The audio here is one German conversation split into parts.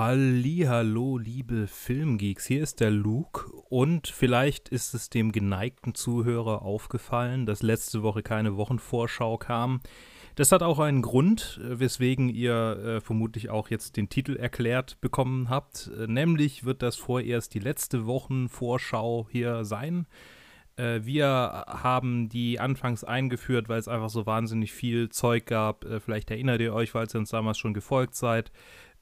Hallo, liebe Filmgeeks, hier ist der Luke und vielleicht ist es dem geneigten Zuhörer aufgefallen, dass letzte Woche keine Wochenvorschau kam. Das hat auch einen Grund, weswegen ihr äh, vermutlich auch jetzt den Titel erklärt bekommen habt. Äh, nämlich wird das vorerst die letzte Wochenvorschau hier sein. Äh, wir haben die anfangs eingeführt, weil es einfach so wahnsinnig viel Zeug gab. Äh, vielleicht erinnert ihr euch, falls ihr uns damals schon gefolgt seid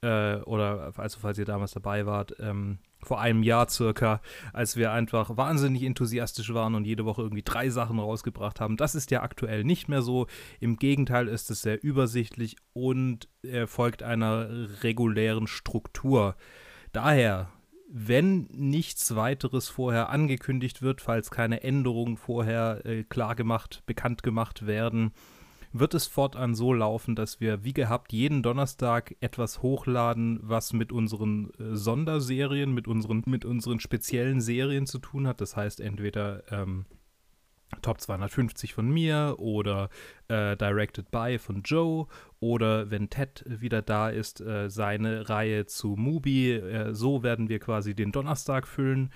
äh, oder also falls ihr damals dabei wart, ähm, vor einem Jahr circa, als wir einfach wahnsinnig enthusiastisch waren und jede Woche irgendwie drei Sachen rausgebracht haben. Das ist ja aktuell nicht mehr so. Im Gegenteil ist es sehr übersichtlich und er folgt einer regulären Struktur. Daher wenn nichts weiteres vorher angekündigt wird, falls keine Änderungen vorher äh, klargemacht, bekannt gemacht werden, wird es fortan so laufen, dass wir wie gehabt jeden Donnerstag etwas hochladen, was mit unseren äh, Sonderserien, mit unseren, mit unseren speziellen Serien zu tun hat. Das heißt entweder ähm, Top 250 von mir oder äh, Directed by von Joe oder wenn Ted wieder da ist, äh, seine Reihe zu Mubi. Äh, so werden wir quasi den Donnerstag füllen.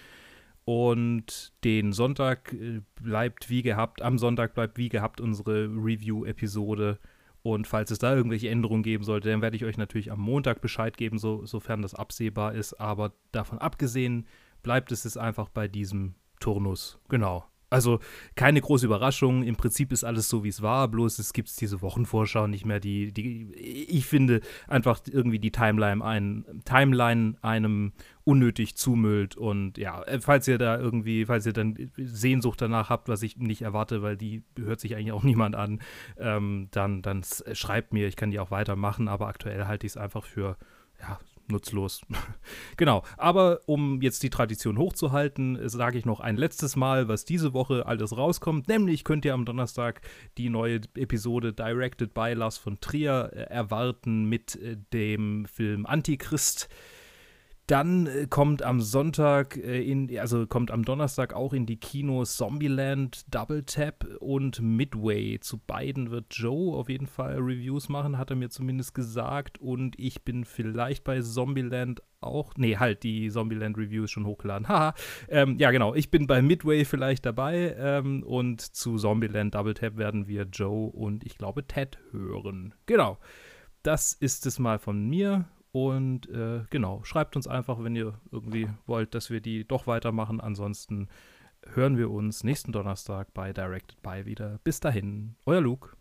Und den Sonntag äh, bleibt wie gehabt, am Sonntag bleibt wie gehabt unsere Review-Episode. Und falls es da irgendwelche Änderungen geben sollte, dann werde ich euch natürlich am Montag Bescheid geben, so, sofern das absehbar ist. Aber davon abgesehen bleibt es einfach bei diesem Turnus. Genau. Also keine große Überraschung. Im Prinzip ist alles so, wie es war. Bloß es gibt diese Wochenvorschau nicht mehr. Die, die, ich finde einfach irgendwie die Timeline, ein, Timeline einem unnötig zumüllt. Und ja, äh, falls ihr da irgendwie, falls ihr dann Sehnsucht danach habt, was ich nicht erwarte, weil die hört sich eigentlich auch niemand an, ähm, dann, dann schreibt mir. Ich kann die auch weitermachen. Aber aktuell halte ich es einfach für ja, nutzlos. genau, aber um jetzt die Tradition hochzuhalten, sage ich noch ein letztes Mal, was diese Woche alles rauskommt. Nämlich könnt ihr am Donnerstag die neue Episode Directed by Lars von Trier äh, erwarten mit äh, dem Film Antichrist. Dann äh, kommt am Sonntag, äh, in, also kommt am Donnerstag auch in die Kinos Zombieland, Double Tap und Midway. Zu beiden wird Joe auf jeden Fall Reviews machen, hat er mir zumindest gesagt. Und ich bin vielleicht bei Zombieland auch. Nee, halt, die Zombieland Review ist schon hochgeladen. Haha. ähm, ja, genau. Ich bin bei Midway vielleicht dabei. Ähm, und zu Zombieland Double Tap werden wir Joe und ich glaube Ted hören. Genau. Das ist es mal von mir und äh, genau, schreibt uns einfach, wenn ihr irgendwie wollt, dass wir die doch weitermachen. Ansonsten hören wir uns nächsten Donnerstag bei Directed By wieder. Bis dahin, euer Luke.